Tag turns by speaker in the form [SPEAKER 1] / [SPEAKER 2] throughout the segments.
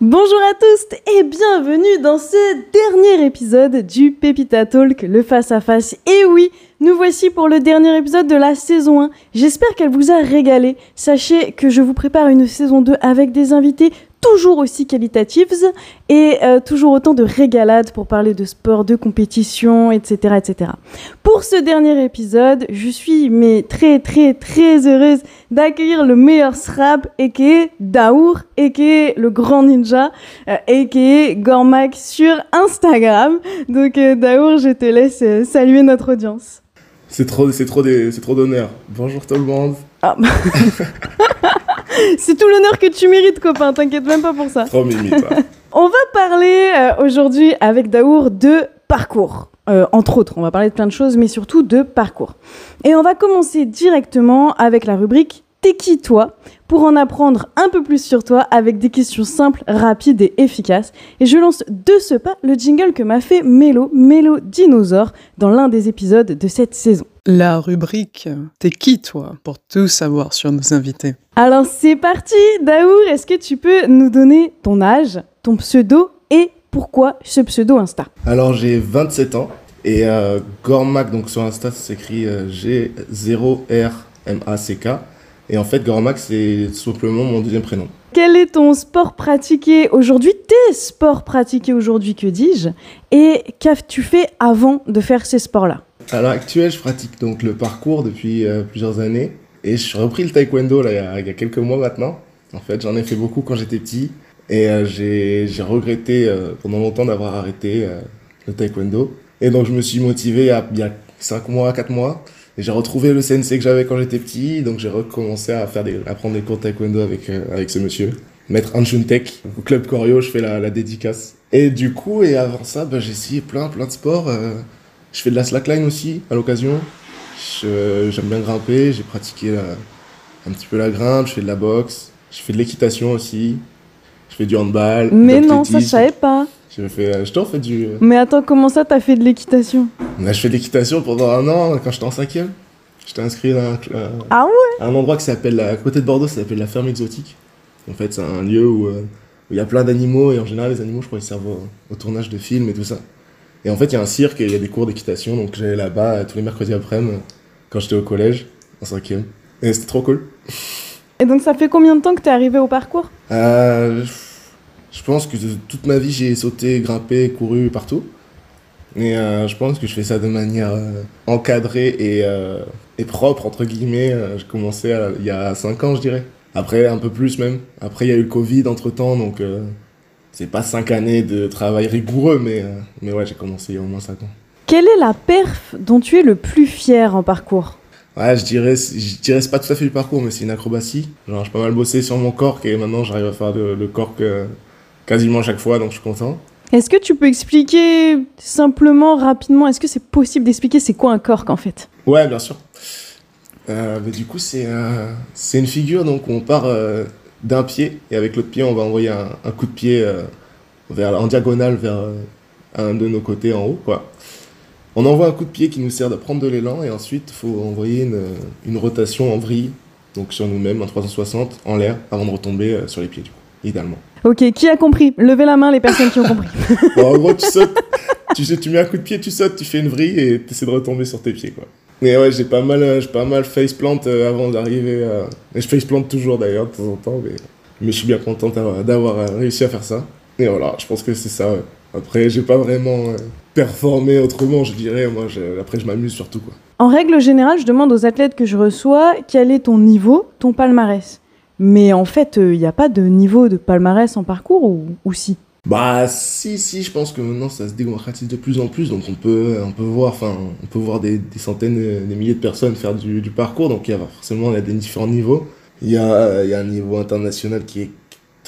[SPEAKER 1] Bonjour à tous et bienvenue dans ce dernier épisode du Pépita Talk, le face à face. Et oui, nous voici pour le dernier épisode de la saison 1. J'espère qu'elle vous a régalé. Sachez que je vous prépare une saison 2 avec des invités toujours aussi qualitatives et euh, toujours autant de régalades pour parler de sport, de compétition, etc., etc. Pour ce dernier épisode, je suis mais très très très heureuse d'accueillir le meilleur SRAB, est Daour, est le grand ninja, euh, Gormac sur Instagram. Donc euh, Daour, je te laisse euh, saluer notre audience.
[SPEAKER 2] C'est trop, c'est trop, c'est trop d'honneur. Bonjour tout le monde. Ah.
[SPEAKER 1] c'est tout l'honneur que tu mérites, copain. T'inquiète même pas pour ça.
[SPEAKER 2] Trop mimi,
[SPEAKER 1] On va parler euh, aujourd'hui avec Daour de parcours. Euh, entre autres, on va parler de plein de choses, mais surtout de parcours. Et on va commencer directement avec la rubrique T'es qui toi pour en apprendre un peu plus sur toi avec des questions simples, rapides et efficaces? Et je lance de ce pas le jingle que m'a fait Mélo, Mélo Dinosaure, dans l'un des épisodes de cette saison.
[SPEAKER 3] La rubrique T'es qui toi? pour tout savoir sur nos invités
[SPEAKER 1] Alors c'est parti Daour, est-ce que tu peux nous donner ton âge, ton pseudo et pourquoi ce pseudo Insta?
[SPEAKER 2] Alors j'ai 27 ans et euh, Gormac, donc sur Insta ça s'écrit euh, G0RMACK. Et en fait, Gormax, c'est simplement mon deuxième prénom.
[SPEAKER 1] Quel est ton sport pratiqué aujourd'hui? Tes sports pratiqués aujourd'hui, que dis-je? Et qu'as-tu fait avant de faire ces sports-là?
[SPEAKER 2] À l'heure actuelle, je pratique donc le parcours depuis euh, plusieurs années. Et je suis repris le taekwondo là, il, y a, quelques mois maintenant. En fait, j'en ai fait beaucoup quand j'étais petit. Et euh, j'ai regretté euh, pendant longtemps d'avoir arrêté le taekwondo. Et donc, je me suis motivé il y a 5 mois, 4 mois j'ai retrouvé le CNC que j'avais quand j'étais petit, donc j'ai recommencé à, faire des, à prendre des cours de taekwondo avec, euh, avec ce monsieur. Maître Anchuntek, au club Corio, je fais la, la, dédicace. Et du coup, et avant ça, bah, j'ai essayé plein, plein de sports. Euh, je fais de la slackline aussi, à l'occasion. J'aime bien grimper, j'ai pratiqué un petit peu la grimpe, je fais de la boxe, je fais de l'équitation aussi, je fais du handball.
[SPEAKER 1] Mais non, ça je savais pas.
[SPEAKER 2] Je fais, je t'en fais du. Euh,
[SPEAKER 1] Mais attends, comment ça, t'as fait de l'équitation?
[SPEAKER 2] Je fais de l'équitation pendant un an quand j'étais en cinquième. J'étais inscrit à un,
[SPEAKER 1] ah ouais?
[SPEAKER 2] un endroit qui s'appelle, à côté de Bordeaux, ça s'appelle la ferme exotique. En fait, c'est un lieu où euh, il y a plein d'animaux et en général, les animaux, je crois, ils servent au, tournage de films et tout ça. Et en fait, il y a un cirque et il y a des cours d'équitation, donc j'allais là-bas euh, tous les mercredis après-midi quand j'étais au collège, en cinquième. Et c'était trop cool.
[SPEAKER 1] Et donc, ça fait combien de temps que t'es arrivé au parcours?
[SPEAKER 2] Euh, je pense que toute ma vie, j'ai sauté, grimpé, couru partout. Et euh, je pense que je fais ça de manière euh, encadrée et, euh, et, propre, entre guillemets. J'ai commencé il y a 5 ans, je dirais. Après, un peu plus même. Après, il y a eu le Covid entre-temps, donc c'est pas 5 années de travail rigoureux, mais, mais ouais, j'ai commencé il y a au moins 5 ans.
[SPEAKER 1] Quelle est la perf dont tu es le plus fier en parcours?
[SPEAKER 2] Ouais, je dirais, je dirais c'est pas tout à fait du parcours, mais c'est une acrobatie. Genre, j'ai pas mal bossé sur mon corps et maintenant j'arrive à faire le, le corps que quasiment chaque fois, donc je suis content.
[SPEAKER 1] Est-ce que tu peux expliquer simplement, rapidement, est-ce que c'est possible d'expliquer c'est quoi un cork en fait?
[SPEAKER 2] Ouais, bien sûr. Euh, mais du coup, c'est euh, une figure, donc on part euh, d'un pied et avec l'autre pied, on va envoyer un, un coup de pied vers, en diagonale vers un de nos côtés en haut. Quoi. On envoie un coup de pied qui nous sert de prendre de l'élan et ensuite, il faut envoyer une, une, rotation en vrille, donc sur nous-mêmes, en 360, en l'air, avant de retomber sur les pieds, du coup, idéalement.
[SPEAKER 1] Ok, qui a compris? Levez la main les personnes qui ont compris.
[SPEAKER 2] en gros, tu sautes, tu, mets un coup de pied, tu sautes, tu fais une vrille et tu essaies de retomber sur tes pieds. Quoi. Mais ouais, j'ai pas mal, euh, j'ai pas mal faceplant euh, avant d'arriver à... Et je faceplante toujours d'ailleurs de temps en temps, mais, mais je suis bien content d'avoir euh, réussi à faire ça. Et voilà, je pense que c'est ça. Après, j'ai pas vraiment performé autrement, je dirais. Moi, après, je m'amuse surtout. Quoi.
[SPEAKER 1] En règle générale, je demande aux athlètes que je reçois quel est ton niveau, ton palmarès? Mais en fait, il euh, n'y a pas de niveau de palmarès en parcours ou, si?
[SPEAKER 2] Bah si, si, je pense que maintenant ça se démocratise de plus en plus, donc on peut, on peut voir, on peut voir des, des, centaines, des milliers de personnes faire du, parcours, donc il y a forcément y a des différents niveaux. Il y a, y a un niveau international qui est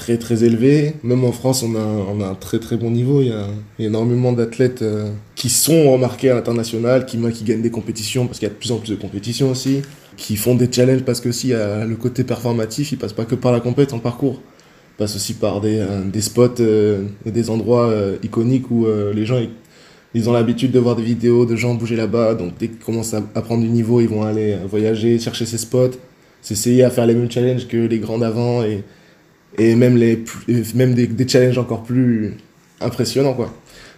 [SPEAKER 2] très très élevé. Même en France, on a, on a un très très bon niveau. Il y a, il y a énormément d'athlètes euh, qui sont remarqués à l'international, qui, qui gagnent des compétitions, parce qu'il y a de plus en plus de compétitions aussi qui font des challenges parce que si euh, le côté performatif, il passe pas que par la compétition en parcours. Il passe aussi par des, euh, des spots euh, et des endroits iconiques où les gens ils, ont l'habitude de voir des vidéos de gens bouger là-bas. Donc dès qu'ils commencent à, prendre du niveau, ils vont aller voyager, chercher ces spots, s'essayer à faire les mêmes challenges que les grands d'avant et, et même, les, même des, challenges encore plus impressionnants, quoi.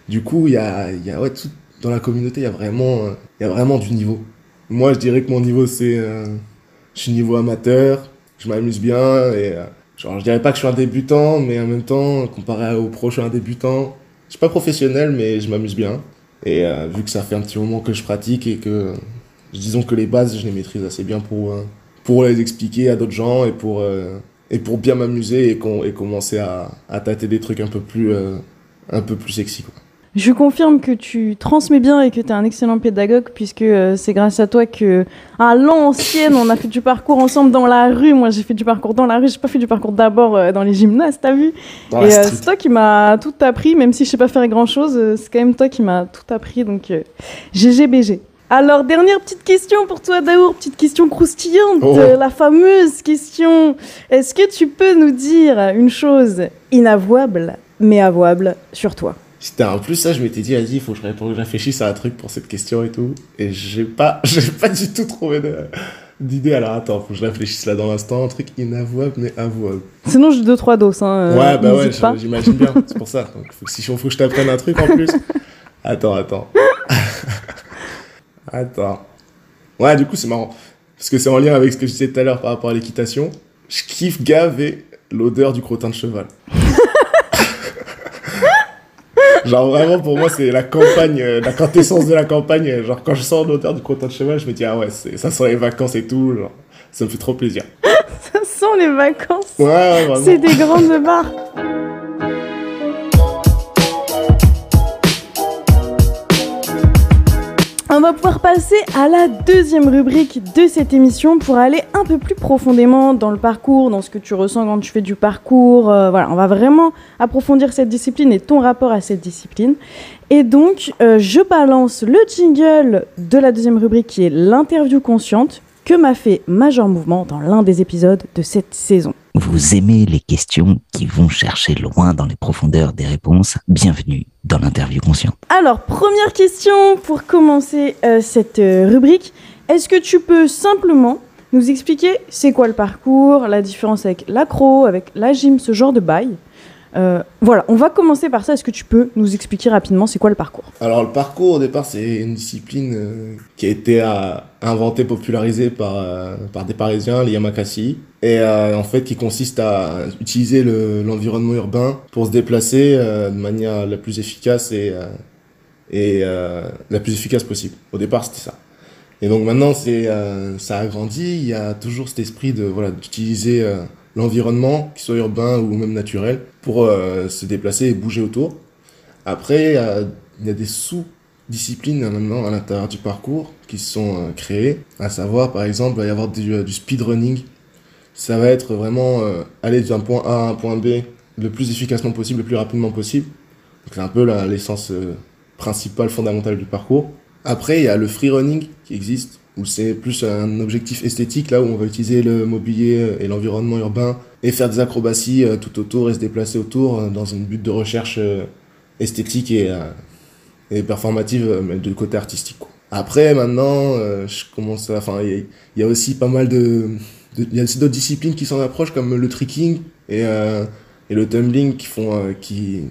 [SPEAKER 2] Du coup, il y a, y a ouais, tout, dans la communauté, euh, il y a vraiment du niveau. Moi, je dirais que mon niveau, c'est. euh, je suis niveau amateur, je m'amuse bien, et. euh, genre, je dirais pas que je suis un débutant, mais en même temps, comparé au pro, je suis un débutant. Je suis pas professionnel, mais je m'amuse bien. Et euh, vu que ça fait un petit moment que je pratique et que. Disons que les bases, je les maîtrise assez bien pour, pour les expliquer à d'autres gens et pour, et pour bien m'amuser et, com- et commencer à, à tâter des trucs un peu plus, un peu plus sexy.
[SPEAKER 1] Je confirme que tu transmets bien et que tu es un excellent pédagogue, puisque euh, c'est grâce à toi que, à l'ancienne, on a fait du parcours ensemble dans la rue. Moi, j'ai fait du parcours dans la rue, j'ai pas fait du parcours d'abord euh, dans les gymnases, t'as vu?
[SPEAKER 2] Dans
[SPEAKER 1] Et euh, c'est toi qui m'as tout appris, même si je sais pas faire grand chose, c'est quand même toi qui m'as tout appris, donc GGBG. Alors, dernière petite question pour toi, Daour, petite question croustillante,
[SPEAKER 2] Oh.
[SPEAKER 1] la fameuse question. Est-ce que tu peux nous dire une chose inavouable, mais avouable sur toi?
[SPEAKER 2] C'était en plus ça, je m'étais dit, vas-y, il faut que je réponde- que je réfléchisse à un truc pour cette question et tout. Et j'ai pas, j'ai pas du tout trouvé d'idée. Alors attends, faut que je réfléchisse là dans l'instant. Un truc inavouable mais avouable.
[SPEAKER 1] Sinon, j'ai deux, trois doses. Hein, euh,
[SPEAKER 2] ouais, bah ouais, j'imagine bien. C'est pour ça. Donc, faut que, si faut que je t'apprenne un truc en plus. Attends, attends. attends. Ouais, du coup, c'est marrant. Parce que c'est en lien avec ce que je disais tout à l'heure par rapport à l'équitation. Je kiffe gaver l'odeur du crottin de cheval. Genre vraiment pour moi c'est la campagne, euh, la quintessence de la campagne. Genre quand je sens l'odeur du crottin de cheval, je me dis ah ouais ça sent les vacances et tout. Genre, ça me fait trop plaisir.
[SPEAKER 1] Ça sent les vacances.
[SPEAKER 2] Ouais, ouais.
[SPEAKER 1] C'est des grandes barres. Va pouvoir passer à la deuxième rubrique de cette émission pour aller un peu plus profondément dans le parcours, dans ce que tu ressens quand tu fais du parcours. euh, voilà, on va vraiment approfondir cette discipline et ton rapport à cette discipline. Et donc, euh, je balance le jingle de la deuxième rubrique qui est l'interview consciente que m'a fait Major Mouvement dans l'un des épisodes de cette saison.
[SPEAKER 4] Vous aimez les questions qui vont chercher loin dans les profondeurs des réponses Bienvenue dans l'interview consciente.
[SPEAKER 1] Alors, première question pour commencer euh, cette euh, rubrique. Est-ce que tu peux simplement nous expliquer c'est quoi le parcours, la différence avec l'accro, avec la gym, ce genre de bail? Euh, Voilà, on va commencer par ça. Est-ce que tu peux nous expliquer rapidement c'est quoi le parcours?
[SPEAKER 2] Alors le parcours au départ c'est une discipline euh, qui a été euh, inventée, popularisée par, par des Parisiens, les Yamakasi, et en fait qui consiste à utiliser le- l'environnement urbain pour se déplacer de manière la plus efficace et, et la plus efficace possible. Au départ c'était ça. Et donc maintenant c'est ça a grandi, il y a toujours cet esprit de voilà d'utiliser l'environnement, qu'il soit urbain ou même naturel, pour euh, se déplacer et bouger autour. Après, il y a des sous-disciplines maintenant à l'intérieur du parcours qui sont euh, créées, à savoir par exemple, il va y avoir du, euh, du speedrunning. Ça va être vraiment aller d'un point A à un point B le plus efficacement possible, le plus rapidement possible. C'est un peu l'essence principale, fondamentale du parcours. Après, il y a le freerunning qui existe, où c'est plus un objectif esthétique, là où on va utiliser le mobilier euh, et l'environnement urbain et faire des acrobaties euh, tout autour et se déplacer autour euh, dans un but de recherche esthétique et, et performative, mais du côté artistique. quoi. Après, maintenant, je commence à. Enfin, il y, a- aussi pas mal de. Il y a aussi d'autres disciplines qui s'en approchent, comme le tricking et, et le tumbling, qui font. qui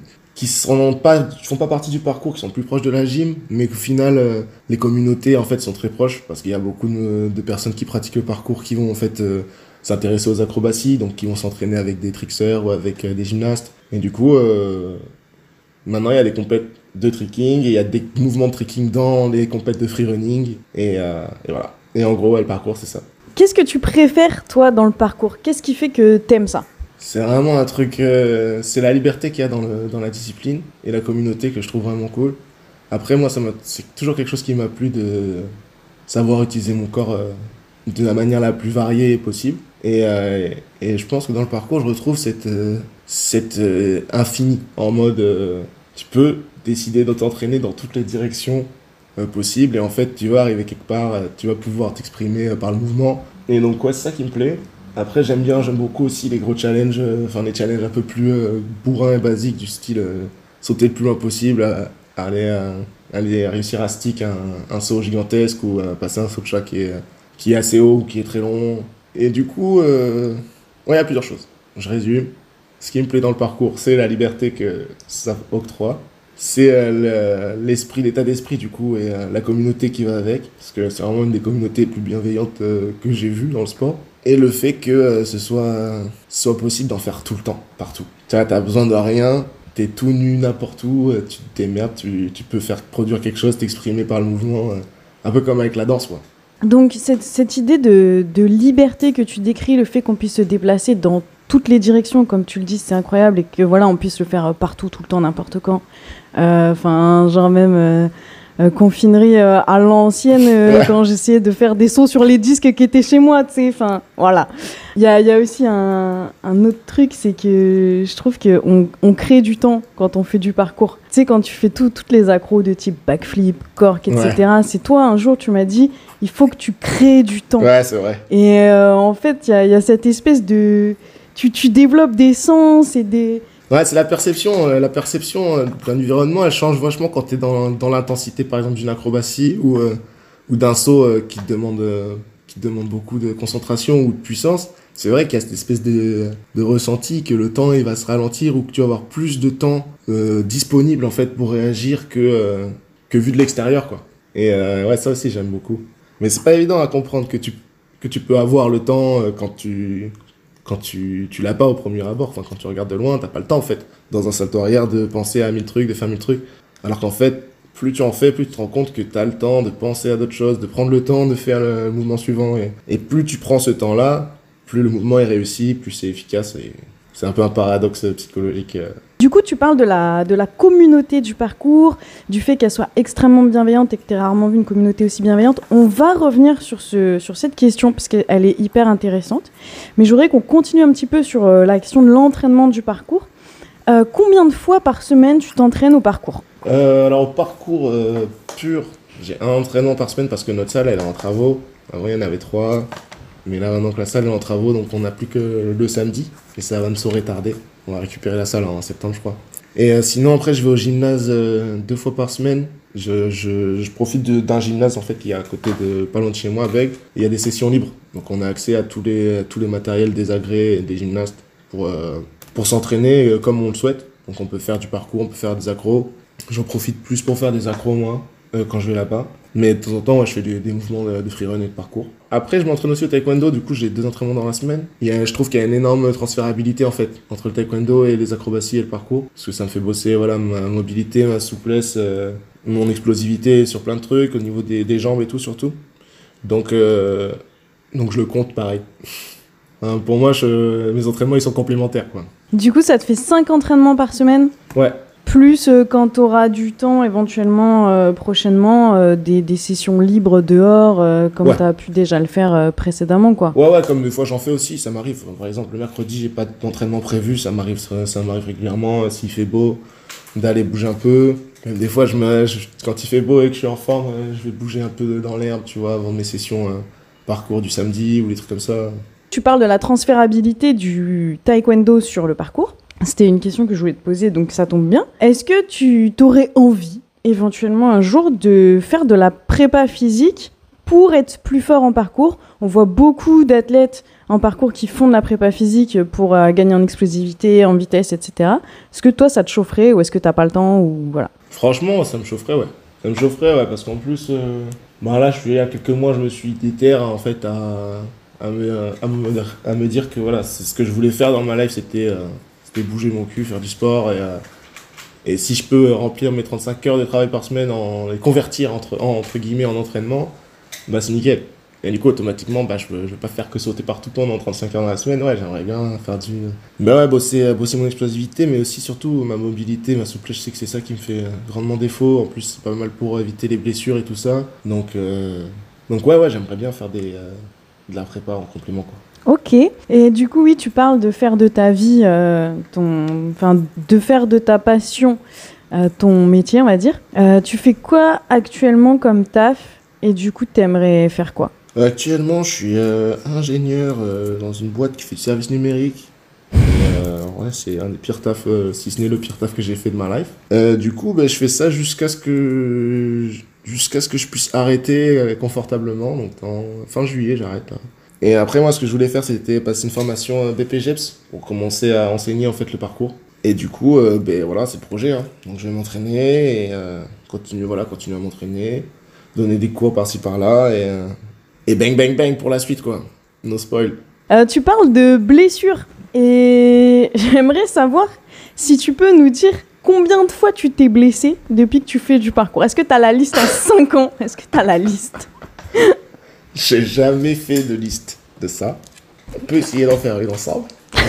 [SPEAKER 2] qui sont pas font pas partie du parcours qui sont plus proches de la gym mais qu'au final euh, les communautés en fait sont très proches parce qu'il y a beaucoup de, personnes qui pratiquent le parcours qui vont en fait euh, s'intéresser aux acrobaties donc qui vont s'entraîner avec des trickseurs ou avec euh, des gymnastes et du coup Maintenant, il y a des compètes de tricking et il y a des mouvements de tricking dans les compètes de freerunning. Et, euh, et voilà. Et en gros, le parcours, c'est ça.
[SPEAKER 1] Qu'est-ce que tu préfères, toi, dans le parcours? Qu'est-ce qui fait que t'aimes ça?
[SPEAKER 2] C'est vraiment un truc. euh, c'est la liberté qu'il y a dans, le, dans la discipline et la communauté que je trouve vraiment cool. Après, moi, c'est toujours quelque chose qui m'a plu de savoir utiliser mon corps euh, de la manière la plus variée possible. Et, euh, et je pense que dans le parcours, je retrouve cette, cette infini en mode tu peux décider de t'entraîner dans toutes les directions possibles et en fait, tu vas arriver quelque part, tu vas pouvoir t'exprimer par le mouvement. Et donc, ouais, c'est ça qui me plaît. Après, j'aime bien, j'aime beaucoup aussi les gros challenges, euh, enfin les challenges un peu plus euh, bourrins et basiques, du style euh, sauter le plus loin possible, aller, réussir à stick un, saut gigantesque ou passer un saut de chat qui est, qui est assez haut ou qui est très long. Et du coup, ouais, il y a plusieurs choses. Je résume. ce qui me plaît dans le parcours, c'est la liberté que ça octroie. C'est le- l'esprit, l'état d'esprit du coup et la communauté qui va avec. Parce que c'est vraiment une des communautés les plus bienveillantes que j'ai vues dans le sport. Et le fait que euh, ce soit, soit possible d'en faire tout le temps, partout. Tu vois, t'as besoin de rien, t'es tout nu n'importe où, euh, tu t'émerdes, tu, tu peux faire produire quelque chose, t'exprimer par le mouvement. euh, un peu comme avec la danse, quoi.
[SPEAKER 1] Donc cette, cette idée de, de liberté que tu décris, le fait qu'on puisse se déplacer dans toutes les directions, comme tu le dis, c'est incroyable, et que voilà, on puisse le faire partout, tout le temps, n'importe quand. Enfin, genre même euh, confinerie euh, à l'ancienne, euh, quand j'essayais de faire des sauts sur les disques qui étaient chez moi, tu sais. Enfin, voilà. Il y a, il y a aussi un, un autre truc, c'est que je trouve qu'on on crée du temps quand on fait du parcours. Tu sais, quand tu fais tout, toutes les accros de type backflip, cork, etc. C'est toi, un jour, tu m'as dit, il faut que tu crées du temps.
[SPEAKER 2] Ouais, c'est vrai.
[SPEAKER 1] Et en fait, il y, a- il y a cette espèce de... Tu, tu développes des sens et des...
[SPEAKER 2] Ouais, c'est la perception. euh, La perception euh, d'un environnement, elle change vachement quand tu es dans, l'intensité, par exemple, d'une acrobatie ou, euh, d'un saut qui, te demande, beaucoup de concentration ou de puissance. C'est vrai qu'il y a cette espèce de, ressenti que le temps va se ralentir ou que tu vas avoir plus de temps disponible en fait pour réagir que, que vu de l'extérieur quoi. Et ouais, ça aussi j'aime beaucoup. Mais c'est pas évident à comprendre que tu, que tu peux avoir le temps quand tu, quand tu, tu l'as pas au premier abord, enfin quand tu regardes de loin, t'as pas le temps en fait, dans un salto arrière, de penser à mille trucs, de faire mille trucs. Alors qu'en fait, plus tu en fais, plus tu te rends compte que t'as le temps de penser à d'autres choses, de prendre le temps de faire le mouvement suivant. Et, et plus tu prends ce temps-là, plus le mouvement est réussi, plus c'est efficace. Et c'est un peu un paradoxe psychologique. euh.
[SPEAKER 1] Du coup, tu parles de la, de la communauté du parcours, du fait qu'elle soit extrêmement bienveillante et que tu rarement vu une communauté aussi bienveillante. On va revenir sur, ce, sur cette question parce qu'elle est hyper intéressante. Mais j'aurais qu'on continue un petit peu sur euh, la question de l'entraînement du parcours. Euh, combien de fois par semaine tu t'entraînes au parcours?
[SPEAKER 2] Euh, alors, au parcours euh, pur, j'ai un entraînement par semaine parce que notre salle, elle est en travaux. Avant, il y en avait trois. Mais là, maintenant que la salle est en travaux, donc on n'a plus que le samedi. Et ça va me se retarder. On va récupérer la salle en septembre, je crois. Et euh, sinon, après, je vais au gymnase euh, deux fois par semaine. Je, je, profite d'un gymnase en fait qui est à côté de pas loin de chez moi. Et Il y a des sessions libres. Donc on a accès à tous les, tous les matériels des agrès et des gymnastes pour, euh, pour s'entraîner comme on le souhaite. Donc on peut faire du parcours, on peut faire des accros. J'en profite plus pour faire des accros, moi, quand je vais là-bas. Mais de temps en temps, ouais, je fais des, des mouvements de, de freerun et de parcours. Après, je m'entraîne aussi au taekwondo. Du coup, j'ai deux entraînements dans la semaine. A, je trouve qu'il y a une énorme transférabilité, en fait, entre le taekwondo et les acrobaties et le parcours. Parce que ça me fait bosser, voilà, ma mobilité, ma souplesse, euh, mon explosivité sur plein de trucs, au niveau des, des jambes et tout, surtout. Donc, euh, donc je le compte pareil. Hein, pour moi, je- mes entraînements, ils sont complémentaires, quoi.
[SPEAKER 1] Du coup, ça te fait 5 entraînements par semaine?
[SPEAKER 2] Ouais.
[SPEAKER 1] Plus euh, quand tu auras du temps éventuellement euh, prochainement, euh, des, des sessions libres dehors, euh, comme
[SPEAKER 2] Ouais.
[SPEAKER 1] tu as pu déjà le faire précédemment. quoi.
[SPEAKER 2] Ouais, ouais, comme des fois j'en fais aussi, ça m'arrive. Par exemple, le mercredi, j'ai pas d'entraînement prévu, ça m'arrive, ça, ça m'arrive régulièrement, s'il fait beau, d'aller bouger un peu. Même des fois, je me, je- quand il fait beau et que je suis en forme, je vais bouger un peu dans l'herbe, tu vois, avant mes sessions parcours du samedi ou des trucs comme ça.
[SPEAKER 1] Tu parles de la transférabilité du taekwondo sur le parcours. C'était une question que je voulais te poser, donc ça tombe bien. Est-ce que tu t'aurais envie, éventuellement un jour, de faire de la prépa physique pour être plus fort en parcours? On voit beaucoup d'athlètes en parcours qui font de la prépa physique pour euh, gagner en explosivité, en vitesse, etc. Est-ce que toi, ça te chaufferait ou est-ce que t'as pas le temps ou voilà?
[SPEAKER 2] Franchement, ça me chaufferait, ouais. Ça me chaufferait, ouais, parce qu'en plus, euh, bah là, je suis il y a quelques mois, je me suis déter, en fait, à, à, me, à me dire que voilà, c'est ce que je voulais faire dans ma life, c'était euh, c'était bouger mon cul, faire du sport, et, euh, et si je peux remplir mes 35 heures de travail par semaine, en les convertir entre, en- entre guillemets en entraînement, bah c'est nickel. Et du coup, automatiquement, bah, je ne vais pas faire que sauter partout pendant 35 heures dans la semaine. Ouais, j'aimerais bien faire du. Bah ouais, bosser, bosser mon explosivité, mais aussi surtout ma mobilité, ma souplesse. Je sais que c'est ça qui me fait grandement défaut. En plus, c'est pas mal pour éviter les blessures et tout ça. Donc, euh, donc ouais, ouais, j'aimerais bien faire des, euh, de la prépa en complément. Quoi.
[SPEAKER 1] Ok. Et du coup, oui, tu parles de faire de ta vie, euh, ton, enfin, de faire de ta passion euh, ton métier, on va dire. Euh, tu fais quoi actuellement comme taf Et du coup, t'aimerais faire quoi?
[SPEAKER 2] Actuellement, je suis ingénieur dans une boîte qui fait du service numérique. C'est un des pires tafs, si ce n'est le pire taf que j'ai fait de ma life. Du coup, bah, je fais ça jusqu'à ce que jusqu'à ce que je puisse arrêter confortablement. Donc, en fin juillet, j'arrête là. Et après, moi, ce que je voulais faire, c'était passer une formation euh, BPGEPS pour commencer à enseigner en fait le parcours. Et du coup, euh, ben voilà, c'est le projet. hein. Donc je vais m'entraîner et euh, continuer, voilà, continuer à m'entraîner, donner des cours par-ci par-là et, bang bang bang pour la suite quoi. No spoil.
[SPEAKER 1] Tu parles de blessures et j'aimerais savoir si tu peux nous dire combien de fois tu t'es blessé depuis que tu fais du parcours. Est-ce que tu as la liste en 5 ans? Est-ce que tu as la liste?
[SPEAKER 2] J'ai jamais fait de liste de ça. On peut essayer d'en faire une ensemble.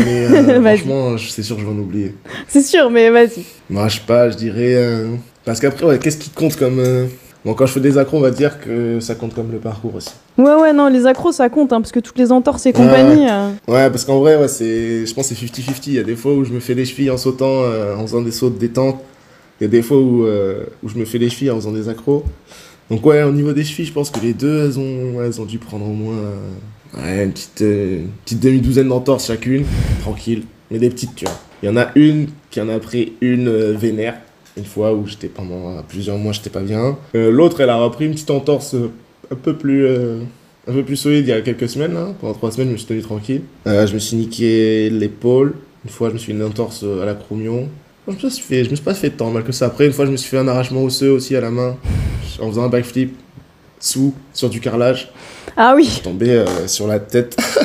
[SPEAKER 2] Mais euh, franchement, c'est sûr que je vais en oublier.
[SPEAKER 1] C'est sûr, mais vas-y.
[SPEAKER 2] Moi, je sais pas, je dirais. euh, Parce qu'après, ouais, qu'est-ce qui compte comme. euh, Bon, quand je fais des accros, on va dire que ça compte comme le parcours aussi.
[SPEAKER 1] Ouais, ouais, non, les accros ça compte, hein, parce que toutes les entorses et compagnie. euh,
[SPEAKER 2] Ouais, parce qu'en vrai, ouais, c'est, je pense que c'est 50-50. Il y a des fois où je me fais les chevilles en sautant, euh, en faisant des sauts de détente. Il y a des fois où, euh, où je me fais les chevilles en faisant des accros. Donc ouais, au niveau des chevilles, je pense que les deux, elles ont, elles ont dû prendre au moins euh, une petite, euh, petite demi-douzaine d'entorses chacune. Tranquille. Mais des petites, tu vois. Il y en a une qui en a pris une euh, vénère. Une fois où j'étais pendant plusieurs mois, j'étais pas bien. L'autre, elle a repris une petite entorse un peu plus... un peu plus solide il y a quelques semaines. Là. Pendant trois semaines, je me suis tenu tranquille. Je me suis niqué l'épaule. Une fois, je me suis une entorse à l'acromion. Je me suis fait, je me suis pas fait tant mal que ça. Après, une fois, je me suis fait un arrachement osseux aussi à la main en faisant un backflip sous sur du carrelage.
[SPEAKER 1] Ah
[SPEAKER 2] Je
[SPEAKER 1] oui,
[SPEAKER 2] suis tombé euh, sur la tête. je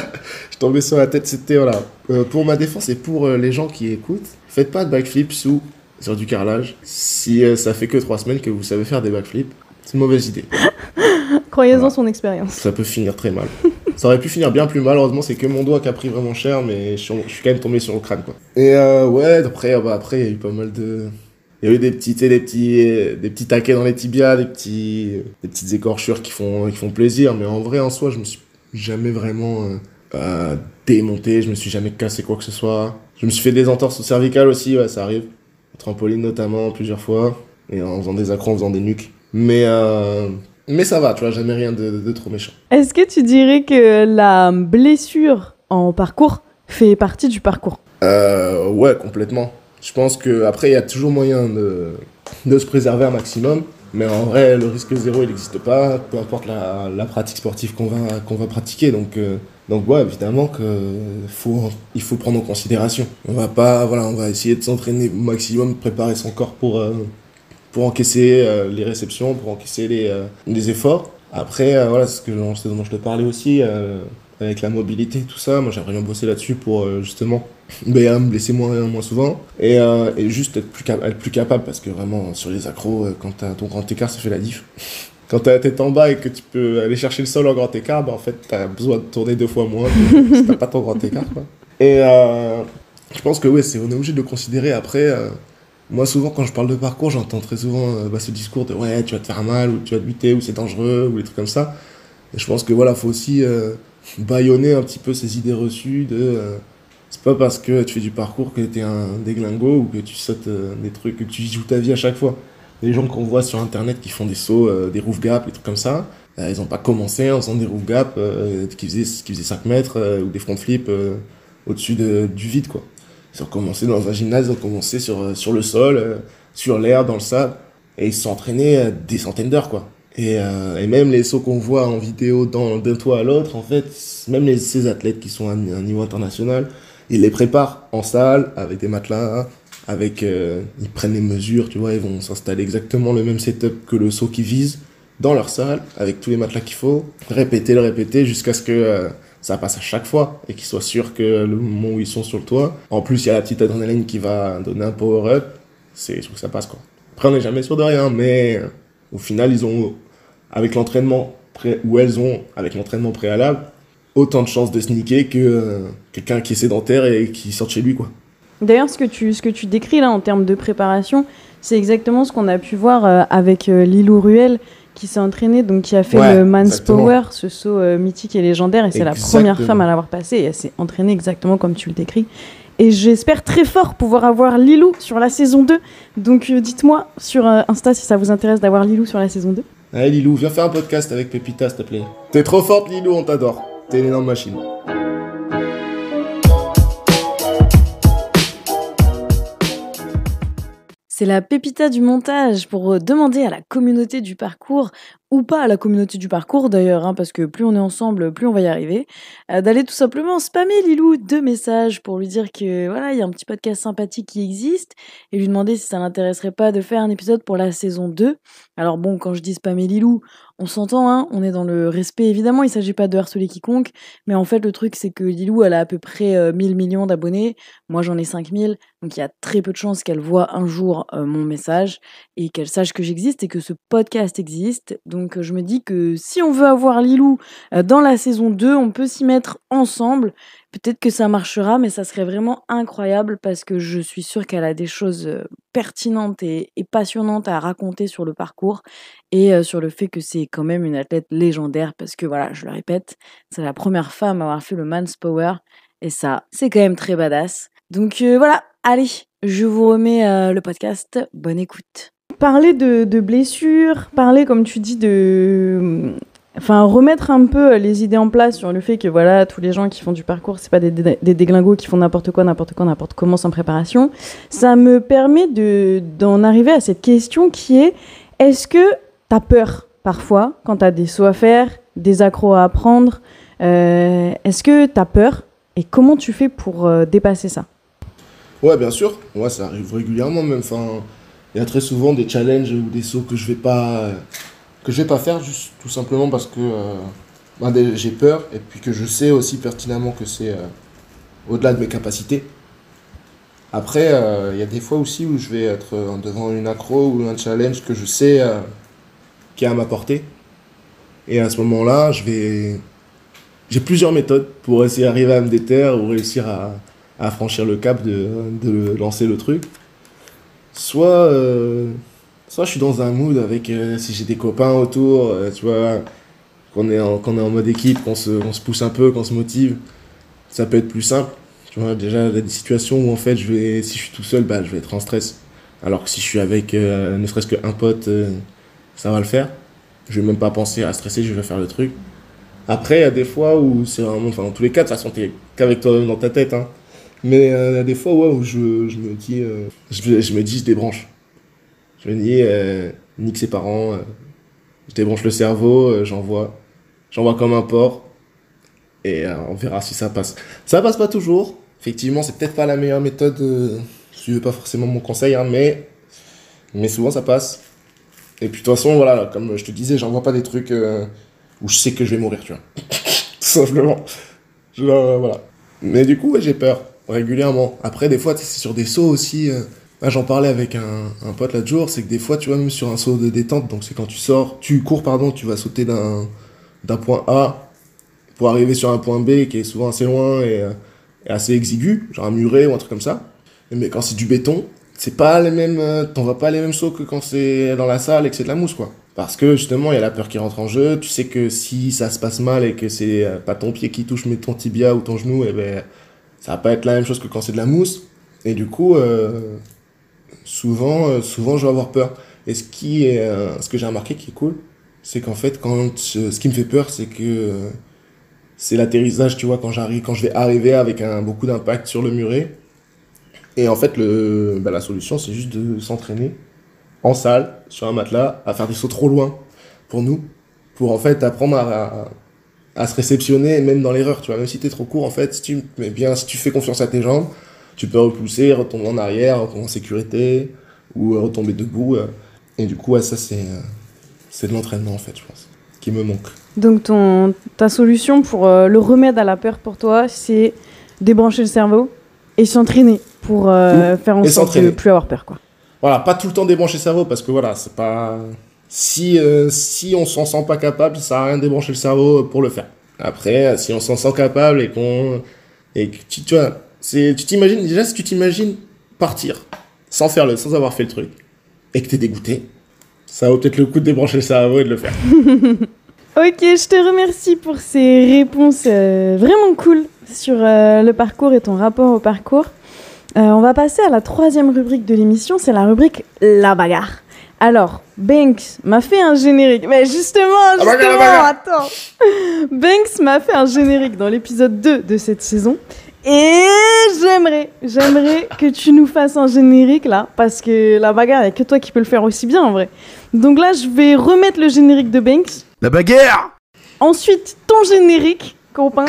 [SPEAKER 2] suis tombé sur la tête. C'était voilà. Euh, pour ma défense et pour euh, les gens qui écoutent, faites pas de backflip sous sur du carrelage. Si ça fait que trois semaines que vous savez faire des backflips, c'est une mauvaise idée.
[SPEAKER 1] croyez-en
[SPEAKER 2] Voilà.
[SPEAKER 1] son expérience.
[SPEAKER 2] Ça peut finir très mal. Ça aurait pu finir bien plus mal, heureusement c'est que mon doigt qui a pris vraiment cher, mais je suis, quand même tombé sur le crâne quoi. Et euh, ouais, après euh, bah, après il y a eu pas mal de... Il y a eu des petits, des petits, des petits taquets dans les tibias, des, petits, des petites écorchures qui font, qui font plaisir, mais en vrai en soi je me suis jamais vraiment euh, euh, démonté, je me suis jamais cassé quoi que ce soit. Je me suis fait des entorses au cervical aussi, ouais ça arrive. Trampoline notamment plusieurs fois, et en faisant des accros, en faisant des nuques. Mais, euh, mais ça va, tu vois, jamais rien de, de trop méchant.
[SPEAKER 1] Est-ce que tu dirais que la blessure en parcours fait partie du parcours?
[SPEAKER 2] Euh, ouais, complètement. Je pense que après il y a toujours moyen de, de se préserver un maximum. Mais en vrai, le risque zéro, il n'existe pas, peu importe la, la pratique sportive qu'on va, qu'on va pratiquer. Donc, euh, donc ouais, évidemment que faut, il faut prendre en considération. On va pas, voilà, on va essayer de s'entraîner au maximum, préparer son corps pour, euh, pour encaisser euh, les réceptions, pour encaisser les, euh, les efforts. Après, euh, voilà, c'est ce, dont je te parlais aussi, avec la mobilité, tout ça. Moi, j'aimerais bien bosser là-dessus pour justement ben, me blesser moins, moins souvent et, juste être plus, être plus capable parce que vraiment, sur les accros, quand t'as ton grand écart, ça fait la diff. Quand t'as la tête en bas et que tu peux aller chercher le sol en grand écart, bah, en fait, t'as besoin de tourner deux fois moins si t'as pas ton grand écart. Et je pense que ouais, c'est, on est obligé de le considérer après. Moi, souvent, quand je parle de parcours, j'entends très souvent euh, bah, ce discours de ouais, tu vas te faire mal, ou tu vas te buter, ou c'est dangereux, ou des trucs comme ça. Et je pense que voilà, faut aussi euh, bâillonner un petit peu ces idées reçues de. euh, c'est pas parce que tu fais du parcours que t'es un déglingo ou que tu sautes euh, des trucs, que tu joues ta vie à chaque fois. Les gens qu'on voit sur internet qui font des sauts, euh, des roof gaps, des trucs comme ça, ils ont pas commencé en faisant des roof gaps qui, faisaient, qui faisaient 5 mètres ou des front flips au-dessus de- du vide quoi. Ils ont commencé dans un gymnase, ils ont commencé sur, euh, sur le sol, euh, sur l'air, dans le sable, et ils se sont entraînés euh, des centaines d'heures quoi. Et, et même les sauts qu'on voit en vidéo d'un toit à l'autre, en fait, même ces athlètes qui sont à un niveau international, ils les préparent en salle, avec des matelas, avec, ils prennent les mesures, tu vois, ils vont s'installer exactement le même setup que le saut qu'ils visent dans leur salle, avec tous les matelas qu'il faut, répéter, le répéter, jusqu'à ce que ça passe à chaque fois, et qu'ils soient sûrs que le moment où ils sont sur le toit, en plus il y a la petite adrénaline qui va donner un power-up, c'est, trouve que ça passe quoi. Après on n'est jamais sûr de rien, mais euh, au final ils ont, avec l'entraînement, ou elles ont, avec l'entraînement préalable, autant de chances de sneaker que euh, quelqu'un qui est sédentaire et qui sort de chez lui quoi.
[SPEAKER 1] D'ailleurs, ce que tu ce que tu décris là en termes de préparation, c'est exactement ce qu'on a pu voir euh, avec Lilou Ruel qui s'est entraînée, donc qui a fait
[SPEAKER 2] Ouais,
[SPEAKER 1] le Man's. Power, ce saut euh, mythique et légendaire, et c'est la première femme à l'avoir passé, et elle s'est entraînée exactement comme tu le décris. Et j'espère très fort pouvoir avoir Lilou sur la saison 2. Donc euh, dites-moi sur euh, Insta si ça vous intéresse d'avoir Lilou sur la saison 2.
[SPEAKER 2] Allez Lilou, viens faire un podcast avec Pépita s'il te plaît. T'es trop forte Lilou, on t'adore. T'es une énorme machine.
[SPEAKER 1] C'est la pépita du montage pour euh, demander à la communauté du parcours, ou pas à la communauté du parcours d'ailleurs, hein, parce que plus on est ensemble, plus on va y arriver, euh, d'aller tout simplement spammer Lilou deux messages pour lui dire que voilà, il y a un petit podcast sympathique qui existe, et lui demander si ça l'intéresserait pas de faire un épisode pour la saison 2. Alors bon, quand je dis spammer Lilou, on s'entend, hein, on est dans le respect évidemment, il s'agit pas de harceler quiconque, mais en fait le truc c'est que Lilou elle a à peu près euh, 1000 millions d'abonnés, moi j'en ai 5000, donc il y a très peu de chances qu'elle voit un jour euh, mon message et qu'elle sache que j'existe et que ce podcast existe. Donc euh, je me dis que si on veut avoir Lilou euh, dans la saison 2, on peut s'y mettre ensemble. Peut-être que ça marchera, mais ça serait vraiment incroyable parce que je suis sûre qu'elle a des choses euh, pertinentes et, passionnantes à raconter sur le parcours et euh, sur le fait que c'est quand même une athlète légendaire parce que voilà, je le répète, c'est la première femme à avoir fait le Man's Power et ça, c'est quand même très badass. Donc voilà, allez, je vous remets le podcast. Bonne écoute. Parler de, blessures, parler, comme tu dis, de. Enfin, remettre un peu les idées en place sur le fait que voilà, tous les gens qui font du parcours, c'est pas des, des, des déglingos qui font n'importe quoi, n'importe quoi, n'importe comment sans préparation. Ça me permet de d'en arriver à cette question qui est est-ce que t'as peur parfois quand t'as des sauts à faire, des accros à apprendre euh, Est-ce que t'as peur et comment tu fais pour euh, dépasser ça?
[SPEAKER 2] Ouais, bien sûr. Moi, ça arrive régulièrement même. Enfin, il y a très souvent des challenges ou des sauts que je vais pas que je vais pas faire juste tout simplement parce que euh, des- j'ai peur et puis que je sais aussi pertinemment que c'est euh, au-delà de mes capacités. Après, euh, il y a des fois aussi où je vais être devant une accro ou un challenge que je sais qui est à ma portée. Et à ce moment-là, je vais j'ai plusieurs méthodes pour essayer d'arriver à me déterre ou réussir à, à franchir le cap de, de lancer le truc. Soit, euh, soit je suis dans un mood avec, euh, si j'ai des copains autour, euh, tu vois, qu'on est, en, qu'on est en mode équipe, qu'on se, on se pousse un peu, qu'on se motive, ça peut être plus simple. Tu vois, déjà, il y a des situations où en fait, je vais, si je suis tout seul, bah, je vais être en stress. Alors que si je suis avec ne serait-ce qu'un pote, ça va le faire. Je vais même pas penser à stresser, je vais faire le truc. Après, il y a des fois où c'est vraiment. Enfin, dans tous les cas, de toute façon, t'es qu'avec toi-même dans ta tête. Hein. Mais il y a des fois ouais, où je, je me dis. euh, je, je me dis, je débranche. Je me dis, euh, nique ses parents. euh, je débranche le cerveau, j'envoie. J'envoie comme un porc. Et on verra si ça passe. Ça passe pas toujours. Effectivement, c'est peut-être pas la meilleure méthode. Suivez pas forcément mon conseil, hein, mais. Mais souvent, ça passe. Et puis, de toute façon, voilà, comme je te disais, j'envoie pas des trucs. où je sais que je vais mourir, tu vois. Tout simplement. Voilà. Mais du coup, j'ai peur, régulièrement. Après, des fois, c'est sur des sauts aussi. moi, j'en parlais avec un, un pote l'autre jour, c'est que des fois, tu vois, même sur un saut de détente, donc c'est quand tu sors, tu cours, pardon, tu vas sauter d'un point A pour arriver sur un point B qui est souvent assez loin et, euh, et assez exigu, genre un muret ou un truc comme ça. Mais quand c'est du béton, c'est pas les mêmes, euh, t'en vas pas les mêmes sauts que quand c'est dans la salle et que c'est de la mousse, quoi. Parce que justement, il y a la peur qui rentre en jeu. Tu sais que si ça se passe mal et que c'est pas ton pied qui touche, mais ton tibia ou ton genou, et ben, ça va pas être la même chose que quand c'est de la mousse. Et du coup, euh, souvent, euh, souvent, je vais avoir peur. Et ce qui est, euh, ce que j'ai remarqué qui est cool, c'est qu'en fait, quand ce qui me fait peur, c'est que c'est l'atterrissage, tu vois, quand j'arrive, quand je vais arriver avec un, beaucoup d'impact sur le muret. Et en fait, le, bah, la solution, c'est juste de s'entraîner en salle, sur un matelas, à faire des sauts trop loin pour nous, pour en fait apprendre à, à se réceptionner, même dans l'erreur, tu vois, même si t'es trop court, en fait, si tu, mais bien, si tu fais confiance à tes jambes, tu peux repousser, retomber en arrière, retomber en sécurité, ou euh, retomber debout. euh. et du coup, ouais, ça, c'est, euh, c'est de l'entraînement, en fait, je pense, qui me manque.
[SPEAKER 1] Donc ton, ta solution pour euh, le remède à la peur pour toi, c'est débrancher le cerveau et s'entraîner pour euh, faire en sorte de
[SPEAKER 2] s'entraîner.
[SPEAKER 1] plus avoir peur. Quoi.
[SPEAKER 2] Voilà, pas tout le temps débrancher le cerveau, parce que voilà, c'est pas... Si, euh, si on s'en sent pas capable, ça sert à rien de débrancher le cerveau pour le faire. Après, euh, si on s'en sent capable et qu'on... Et que tu, tu vois, tu t'imagines, déjà, si tu t'imagines partir, sans faire le, sans avoir fait le truc, et que t'es dégoûté, ça vaut peut-être le coup de débrancher le cerveau et de le faire.
[SPEAKER 1] Ok, je te remercie pour ces réponses euh, vraiment cool sur euh, le parcours et ton rapport au parcours. Euh, on va passer à la troisième rubrique de l'émission, c'est la rubrique La bagarre. Alors, Banks m'a fait un générique. Mais justement,
[SPEAKER 2] La bagarre,
[SPEAKER 1] justement, attends. Banks m'a fait un générique dans l'épisode 2 de cette saison. Et j'aimerais, j'aimerais que tu nous fasses un générique là, parce que la bagarre, il n'y a que toi qui peux le faire aussi bien en vrai. Donc là, je vais remettre le générique de Banks.
[SPEAKER 2] La bagarre
[SPEAKER 1] Ensuite, ton générique, copain.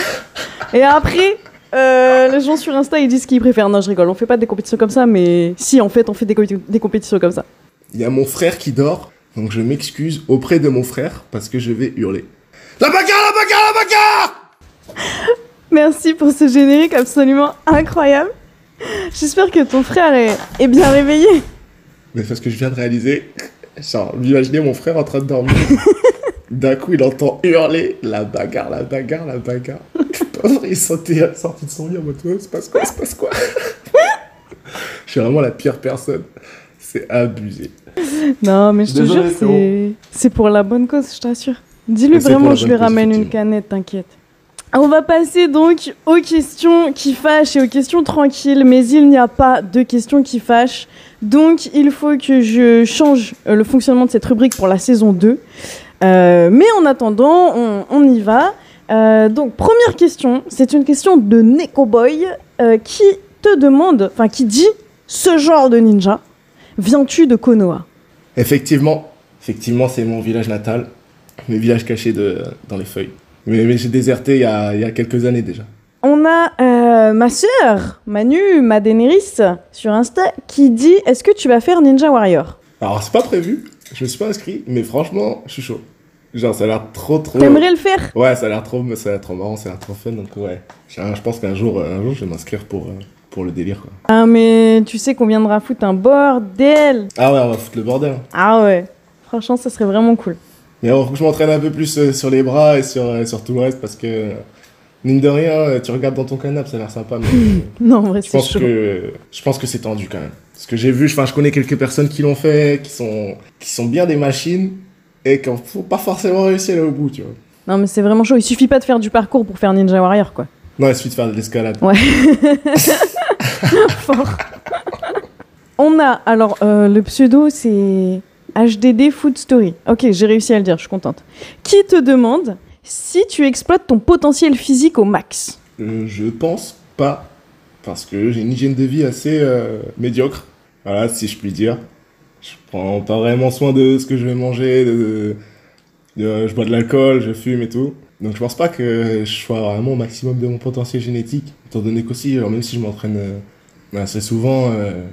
[SPEAKER 1] Et après, euh, les gens sur Insta, ils disent qu'ils préfèrent. Non, je rigole, on fait pas des compétitions comme ça, mais si, en fait, on fait des compétitions comme ça.
[SPEAKER 2] Il y a mon frère qui dort, donc je m'excuse auprès de mon frère parce que je vais hurler. La bagarre, la bagarre, la bagarre
[SPEAKER 1] Merci pour ce générique absolument incroyable. J'espère que ton frère est, est bien réveillé.
[SPEAKER 2] Mais c'est ce que je viens de réaliser. Genre, imaginez mon frère en train de dormir. D'un coup, il entend hurler la bagarre, la bagarre, la bagarre. Pauvre, il sortait sorti de son lit en mode Ouais, c'est passe quoi, c'est passe quoi? je suis vraiment la pire personne. C'est abusé.
[SPEAKER 1] Non, mais je te
[SPEAKER 2] Désolé,
[SPEAKER 1] jure,
[SPEAKER 2] c'est
[SPEAKER 1] pour la bonne cause, je t'assure. Dis-lui vraiment, je lui ramène une canette, t'inquiète. On va passer donc aux questions qui fâchent et aux questions tranquilles, mais il n'y a pas de questions qui fâchent. Donc il faut que je change euh, le fonctionnement de cette rubrique pour la saison 2. Euh, mais en attendant, on, on y va. Euh, donc première question, c'est une question de Neko Boy euh, qui te demande, enfin qui dit ce genre de ninja, viens-tu de Konoha?
[SPEAKER 2] Effectivement, effectivement, c'est mon village natal. Mes villages cachés de, dans les feuilles. Mais, mais j'ai déserté il y, a, il y a quelques années déjà.
[SPEAKER 1] On a euh, ma sœur, Manu, Madeneris, sur Insta, qui dit Est-ce que tu vas faire Ninja Warrior?
[SPEAKER 2] Alors, c'est pas prévu. Je me suis pas inscrit, mais franchement, je suis chaud. Genre, ça a l'air trop, trop.
[SPEAKER 1] T'aimerais le faire?
[SPEAKER 2] Ouais, ça a l'air trop, ça a l'air trop marrant, ça a l'air trop fun, donc ouais. Je je pense qu'un jour, euh, un jour, je vais m'inscrire pour, euh, pour le délire, quoi.
[SPEAKER 1] Ah, mais tu sais qu'on viendra foutre un bordel
[SPEAKER 2] Ah ouais, on va foutre le bordel. hein.
[SPEAKER 1] Ah ouais, franchement, ça serait vraiment cool.
[SPEAKER 2] Mais alors, faut que je m'entraîne un peu plus euh, sur les bras et sur, euh, sur tout le reste, parce que, euh, mine de rien, tu regardes dans ton canapé, ça a l'air sympa, mais
[SPEAKER 1] Non, en vrai,
[SPEAKER 2] je
[SPEAKER 1] c'est
[SPEAKER 2] pense
[SPEAKER 1] chaud.
[SPEAKER 2] que, je pense que c'est tendu quand même. Parce que j'ai vu, enfin, je connais quelques personnes qui l'ont fait, qui sont, qui sont bien des machines, et qui n'ont pas forcément réussi à aller au bout, tu vois.
[SPEAKER 1] Non, mais c'est vraiment chaud. Il suffit pas de faire du parcours pour faire Ninja Warrior, quoi.
[SPEAKER 2] Non, il suffit de faire de l'escalade.
[SPEAKER 1] Fort. On a, alors, euh, le pseudo, c'est HDD Food Story. Ok, j'ai réussi à le dire, je suis contente. Qui te demande si tu exploites ton potentiel physique au max?
[SPEAKER 2] Euh, je pense pas, parce que j'ai une hygiène de vie assez euh, médiocre. Voilà, si je puis dire. Je prends pas vraiment soin de ce que je vais manger, je bois de l'alcool, je fume et tout. Donc je pense pas que je sois vraiment au maximum de mon potentiel génétique, étant donné qu'aussi, même si je m'entraîne euh, assez souvent, euh,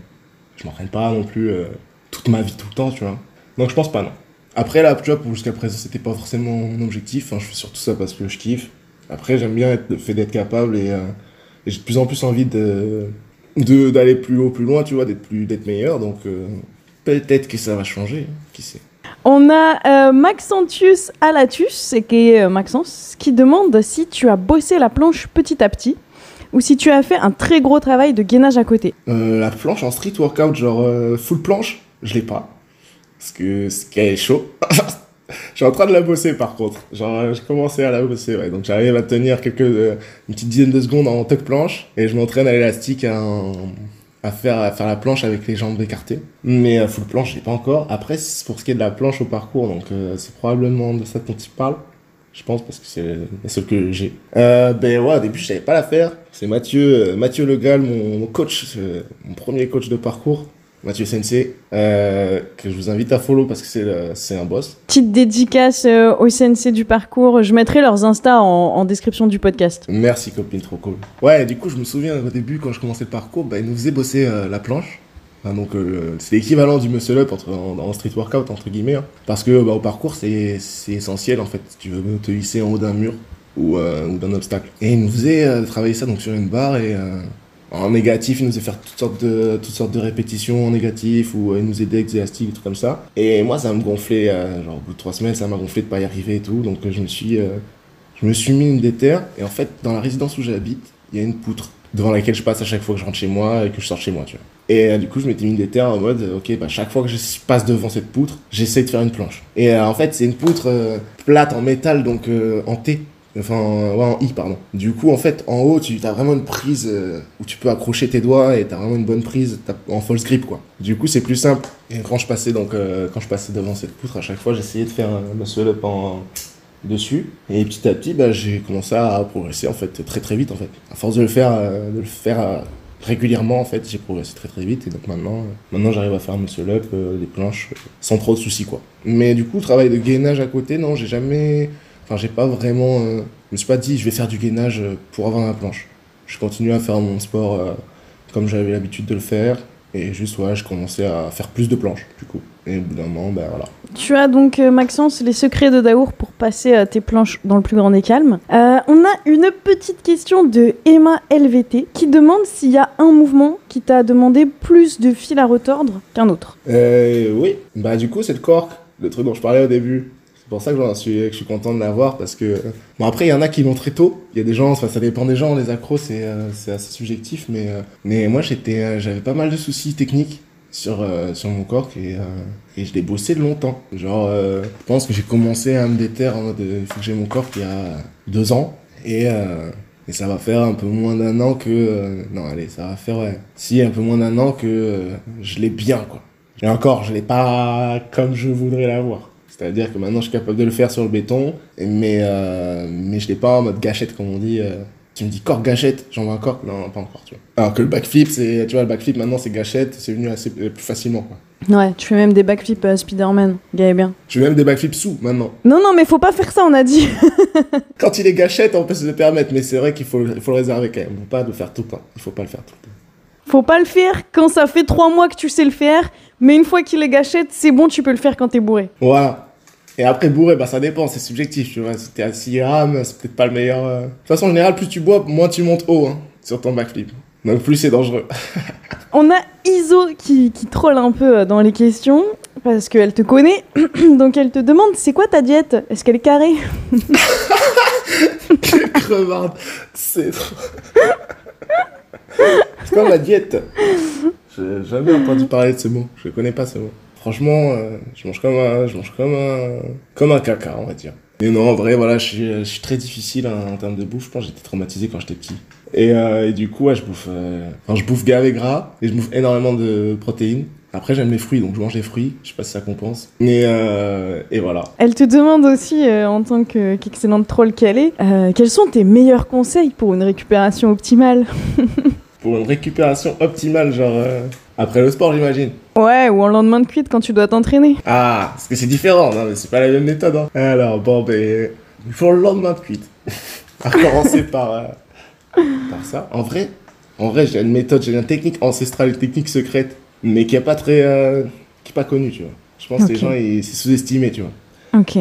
[SPEAKER 2] je m'entraîne pas non plus euh, toute ma vie tout le temps, tu vois. Donc je pense pas, non. Après là, tu vois, jusqu'à présent, c'était pas forcément mon objectif. Enfin, je fais surtout ça parce que je kiffe. Après, j'aime bien être, le fait d'être capable et, j'ai de plus en plus envie de d'aller plus haut, plus loin, tu vois, d'être meilleur. Donc peut-être que ça va changer, hein, qui sait.
[SPEAKER 1] On a euh, Maxentius Alatus, qui est euh, Maxence, qui demande si tu as bossé la planche petit à petit ou si tu as fait un très gros travail de gainage à côté.
[SPEAKER 2] Euh, la planche en street workout, genre full planche, je l'ai pas. Parce que ce est chaud. je suis en train de la bosser par contre. Genre, j'ai commencé à la bosser, ouais. Donc j'arrive à tenir quelques, une petite dizaine de secondes en tuck planche. Et je m'entraîne à l'élastique à, à, faire, à faire la planche avec les jambes écartées. Mais euh, full planche, j'ai pas encore. Après, c'est pour ce qui est de la planche au parcours, donc euh, c'est probablement de ça dont il parle. Je pense parce que c'est la seule que j'ai. Euh, ben ouais, au début je savais pas la faire. C'est Mathieu, euh, Mathieu Legal, mon, mon coach, mon premier coach de parcours, Mathieu Sensei, euh, que je vous invite à follow parce que c'est le- c'est un boss.
[SPEAKER 1] Petite dédicace euh, au CNC du parcours. Je mettrai leurs Insta en, en description du podcast.
[SPEAKER 2] Merci copine, trop cool. Ouais, du coup je me souviens au début quand je commençais le parcours, bah, il nous faisait bosser euh, la planche. Enfin, donc euh, c'est l'équivalent du muscle up entre, en, en street workout entre guillemets. hein. Parce que bah, au parcours c'est essentiel en fait. Tu veux te hisser en haut d'un mur ou, euh, ou d'un obstacle. Et il nous faisait euh, travailler ça donc sur une barre et euh, en négatif il nous faisait faire toutes sortes de toutes sortes de répétitions en négatif ou euh, il nous aidait avec des élastiques et tout comme ça. Et moi ça me gonflait euh, genre au bout de trois semaines ça m'a gonflé de pas y arriver et tout donc je me suis euh, je me suis mis une déterre et en fait dans la résidence où j'habite il y a une poutre devant laquelle je passe à chaque fois que je rentre chez moi et que je sors chez moi tu vois. Et euh, du coup, je m'étais mis une déterre en mode, ok, bah, chaque fois que je passe devant cette poutre, j'essaie de faire une planche. Et en fait, c'est une poutre plate en métal, donc en T. Enfin, euh, ouais, en I, pardon. Du coup, en fait, en haut, tu as vraiment une prise euh, où tu peux accrocher tes doigts et tu as vraiment une bonne prise en false grip, quoi. Du coup, c'est plus simple. Et quand je passais, donc, euh, quand je passais devant cette poutre, à chaque fois, j'essayais de faire un muscle up en, dessus. Et petit à petit, bah, j'ai commencé à progresser en fait très très vite en fait. À force de le faire, de le faire régulièrement en fait, j'ai progressé très très vite et donc maintenant, maintenant j'arrive à faire un muscle up, euh, des planches sans trop de soucis quoi. Mais du coup, travail de gainage à côté, non, j'ai jamais, enfin j'ai pas vraiment, euh, je me suis pas dit je vais faire du gainage euh, pour avoir ma planche. Je continue à faire mon sport euh, comme j'avais l'habitude de le faire et juste ouais, je commençais à faire plus de planches du coup. Et au bout d'un moment, ben voilà.
[SPEAKER 1] Tu as donc, Maxence, les secrets de Daour pour passer tes planches dans le plus grand des calmes. Euh, on a une petite question de Emma LVT qui demande s'il y a un mouvement qui t'a demandé plus de fil à retordre qu'un autre.
[SPEAKER 2] Euh, oui, bah du coup c'est le cork, le truc dont je parlais au début. C'est pour ça que, suis, que je suis content de l'avoir parce que bon après il y en a qui l'ont très tôt. Il y a des gens, enfin ça dépend des gens, les accros c'est euh, assez subjectif, mais euh, mais moi j'étais euh, j'avais pas mal de soucis techniques sur euh, sur mon cork et euh, et je l'ai bossé longtemps. Genre euh, je pense que j'ai commencé à me déterre en mode il faut que j'ai mon cork il y a deux ans et et ça va faire un peu moins d'un an que euh, non allez ça va faire ouais si un peu moins d'un an que je l'ai bien quoi. Et encore, je l'ai pas comme je voudrais l'avoir. C'est-à-dire que maintenant, je suis capable de le faire sur le béton, mais, euh, mais je l'ai pas en mode gâchette, comme on dit. euh. Tu me dis corps gâchette, j'en vois un corps? Non, pas encore, tu vois. Alors que le backflip, c'est, tu vois, le backflip, maintenant, c'est gâchette, c'est venu assez euh, plus facilement, quoi.
[SPEAKER 1] Ouais, tu fais même des backflips euh, Spider-Man, gars bien.
[SPEAKER 2] Je fais même des backflips sous, maintenant.
[SPEAKER 1] Non, non, mais faut pas faire ça, on a dit.
[SPEAKER 2] Quand il est gâchette, on peut se le permettre, mais c'est vrai qu'il faut, il faut le réserver quand même. Faut pas le faire tout le temps. Il faut pas le faire tout le temps.
[SPEAKER 1] Faut pas le faire quand ça fait trois mois que tu sais le faire, mais une fois qu'il est gâchette, c'est bon, tu peux le faire quand t'es bourré.
[SPEAKER 2] Voilà. Et après, bourré, bah, ça dépend, c'est subjectif, tu vois. Si t'es à 6 grammes, c'est peut-être pas le meilleur. euh. De toute façon, en général, plus tu bois, moins tu montes haut, hein, sur ton backflip. Donc, plus c'est dangereux.
[SPEAKER 1] On a Iso qui, qui troll un peu euh, dans les questions, parce qu'elle te connaît, donc elle te demande c'est quoi ta diète? Est-ce qu'elle est carrée?
[SPEAKER 2] Crevarde. C'est trop. c'est quoi ma diète J'ai jamais entendu parler de ce mot. Je connais pas ce mot. Franchement, euh, je mange comme un, je mange comme un, comme un caca, on va dire. Mais non, en vrai, voilà, je suis, très difficile hein, en termes de bouffe. Je pense que j'étais traumatisé quand j'étais petit. Et, euh, du coup, je bouffe, euh, je bouffe gavé gras et je bouffe énormément de protéines. Après, j'aime les fruits, donc je mange les fruits. Je sais pas si ça compense. Mais euh, et voilà.
[SPEAKER 1] Elle te demande aussi, en tant que- qu'excellente troll qu'elle est, quels sont tes meilleurs conseils pour une récupération optimale?
[SPEAKER 2] Pour une récupération optimale, genre euh, après le sport, j'imagine.
[SPEAKER 1] Ouais, ou en lendemain de cuite quand tu dois t'entraîner.
[SPEAKER 2] Ah, parce que c'est différent, non, mais c'est pas la même méthode. Hein. Alors, bon, ben, il faut le lendemain de cuite. à commencer par, euh, par ça. En vrai, en vrai, j'ai une méthode, j'ai une technique ancestrale, une technique secrète, mais qui est pas très, euh, qui est pas connue, tu vois. Je pense que les gens, ils- c'est sous-estimé, tu vois.
[SPEAKER 1] Ok.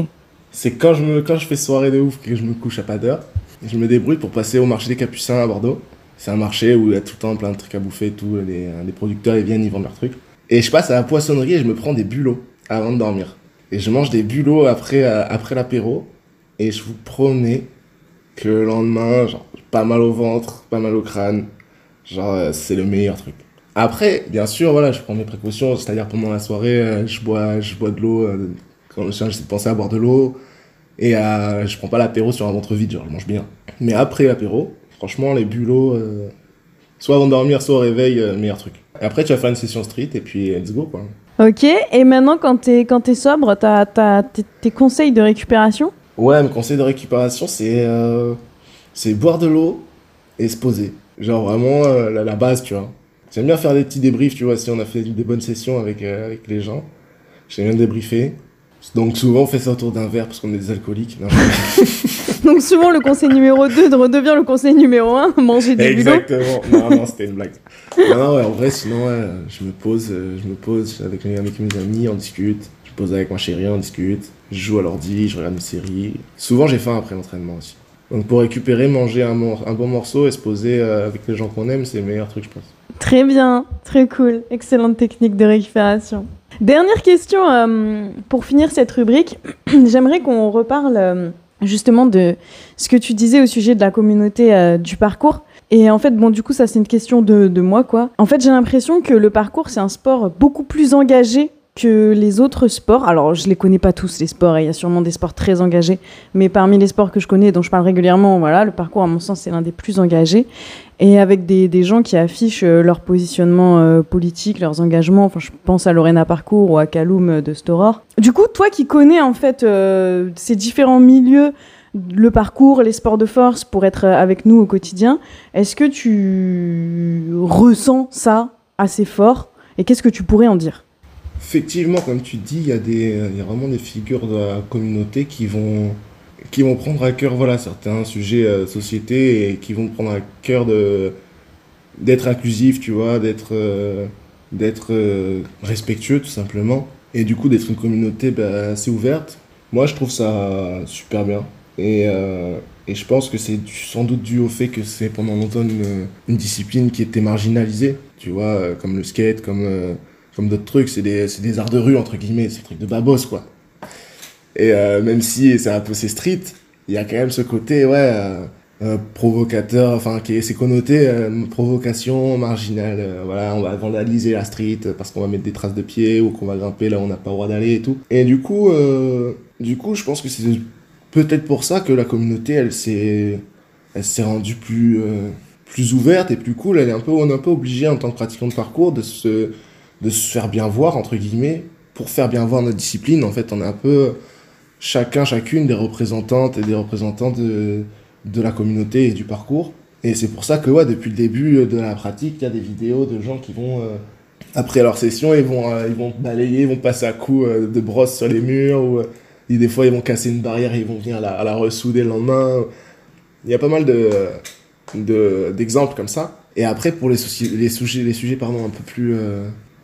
[SPEAKER 2] C'est quand je me, quand je fais soirée de ouf, que je me couche à pas d'heure, je me débrouille pour passer au marché des Capucins à Bordeaux. C'est un marché où il y a tout le temps plein de trucs à bouffer et tout. Les, les producteurs, ils viennent, ils vendent leurs trucs. Et je passe à la poissonnerie et je me prends des bulots avant de dormir. Et je mange des bulots après, euh, après l'apéro. Et je vous promets que le lendemain, genre, pas mal au ventre, pas mal au crâne. Genre, euh, c'est le meilleur truc. Après, bien sûr, voilà, je prends mes précautions. C'est-à-dire, pendant la soirée, euh, je bois, je bois de l'eau. euh, quand j'essaie de penser à boire de l'eau. Et euh, je prends pas l'apéro sur un ventre vide, genre, je mange bien. Mais après l'apéro, franchement, les bulots, euh, soit avant de dormir, soit au réveil, euh, meilleur truc. Et après, tu vas faire une session street et puis let's go, quoi.
[SPEAKER 1] Ok, et maintenant quand t'es quand t'es sobre, t'as t'as tes, conseils de récupération?
[SPEAKER 2] Ouais, mes conseils de récupération, c'est euh, c'est boire de l'eau et se poser. Genre vraiment euh, la, la base, tu vois. J'aime bien faire des petits débriefs, tu vois, si on a fait des bonnes sessions avec, euh, avec les gens. J'aime bien débriefer. Donc souvent, on fait ça autour d'un verre parce qu'on est des alcooliques. Non,
[SPEAKER 1] Donc souvent le conseil numéro 2 redevient le conseil numéro 1, manger des bulots.
[SPEAKER 2] Exactement. Non, non, c'était une blague. Non, non, ouais, en vrai, sinon, ouais, je me pose, euh, je me pose avec mes, avec mes amis, on discute. Je pose avec ma chérie, on discute. Je joue à l'ordi, je regarde une série. Souvent, j'ai faim après l'entraînement aussi. Donc, pour récupérer, manger un bon morceau et se poser euh, avec les gens qu'on aime, c'est le meilleur truc, je pense.
[SPEAKER 1] Très bien, très cool, excellente technique de récupération. Dernière question euh, pour finir cette rubrique. J'aimerais qu'on reparle euh, justement de ce que tu disais au sujet de la communauté euh, du parcours. Et en fait, bon, du coup, ça c'est une question de, de moi, quoi. En fait, j'ai l'impression que le parcours, c'est un sport beaucoup plus engagé que les autres sports, alors je les connais pas tous les sports, il y a sûrement des sports très engagés, mais parmi les sports que je connais, dont je parle régulièrement, voilà, le parcours à mon sens c'est l'un des plus engagés, et avec des, des gens qui affichent euh, leur positionnement euh, politique, leurs engagements, enfin je pense à Lorena Parcours ou à Kaloum euh, de Storor. Du coup, toi qui connais en fait ces différents milieux, le parcours, les sports de force pour être avec nous au quotidien, est-ce que tu ressens ça assez fort et qu'est-ce que tu pourrais en dire?
[SPEAKER 2] Effectivement, comme tu dis, il y, a des- il y a vraiment des figures de la communauté qui vont, qui vont prendre à cœur voilà, certains sujets euh, société et qui vont prendre à cœur de, d'être inclusif, tu vois, d'être, euh, d'être euh, respectueux tout simplement. Et du coup, d'être une communauté bah, assez ouverte. Moi, je trouve ça super bien. Et, euh, et je pense que c'est sans doute dû au fait que c'est pendant longtemps une, une discipline qui était marginalisée, tu vois, euh, comme le skate, comme, euh, comme d'autres trucs. C'est des, des arts de rue, entre guillemets, c'est des trucs de babos, quoi. Et euh, même si c'est un peu c'est street, il y a quand même ce côté, ouais, euh, euh, provocateur, enfin, qui est, connoté euh, provocation marginale. voilà, on va vandaliser la street parce qu'on va mettre des traces de pieds ou qu'on va grimper là où on n'a pas le droit d'aller et tout. Et du coup, du coup, je pense que c'est peut-être pour ça que la communauté, elle s'est, elle s'est rendue plus, plus ouverte et plus cool. Elle est un peu, on est un peu obligé en tant que pratiquant de parcours de se, de se faire bien voir entre guillemets pour faire bien voir notre discipline. En fait, on est un peu chacun, chacune des représentantes et des représentants de, de la communauté et du parcours. Et c'est pour ça que ouais, depuis le début de la pratique, il y a des vidéos de gens qui vont, euh, après leur session, ils vont, euh, ils vont balayer, ils vont passer à coups euh, de brosse sur les murs, ou des fois ils vont casser une barrière et ils vont venir la, à la ressouder le lendemain. Il y a pas mal de, de, d'exemples comme ça. Et après, pour les, les sujets, les sujets pardon, un peu plus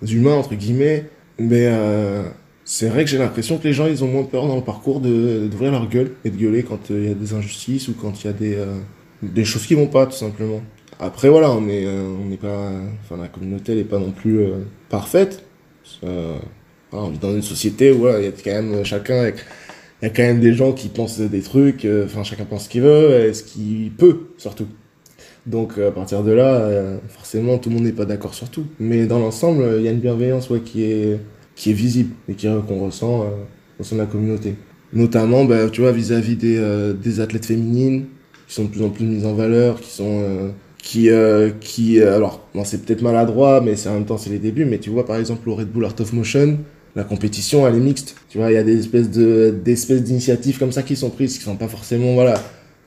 [SPEAKER 2] humains, entre guillemets, mais euh, c'est vrai que j'ai l'impression que les gens, ils ont moins peur dans le parcours de- d'ouvrir leur gueule et de gueuler quand euh, il y a des injustices ou quand il y a des, euh, des choses qui vont pas, tout simplement. Après, voilà, on est, euh, on n'est pas, enfin, la communauté, elle est pas non plus euh, parfaite. On vit dans une société où il y a quand même chacun, avec- il y a quand même des gens qui pensent des trucs, enfin, chacun pense ce qu'il veut et ce qu'il peut, surtout. Donc, euh, à partir de là, euh, forcément, tout le monde n'est pas d'accord sur tout. Mais dans l'ensemble, euh, il y a une bienveillance qui, est, qui est visible et qui- qu'on ressent euh, au sein de la communauté. Notamment, bah, tu vois, vis-à-vis des, euh, des athlètes féminines, qui sont de plus en plus mises en valeur, qui sont... euh, qui, euh, qui euh, alors, c'est peut-être maladroit, mais c'est en même temps, c'est les débuts. Mais tu vois, par exemple, au Red Bull Art of Motion, la compétition, elle est mixte. Tu vois, il y a des espèces de, d'initiatives comme ça qui sont prises, qui sont pas forcément, voilà,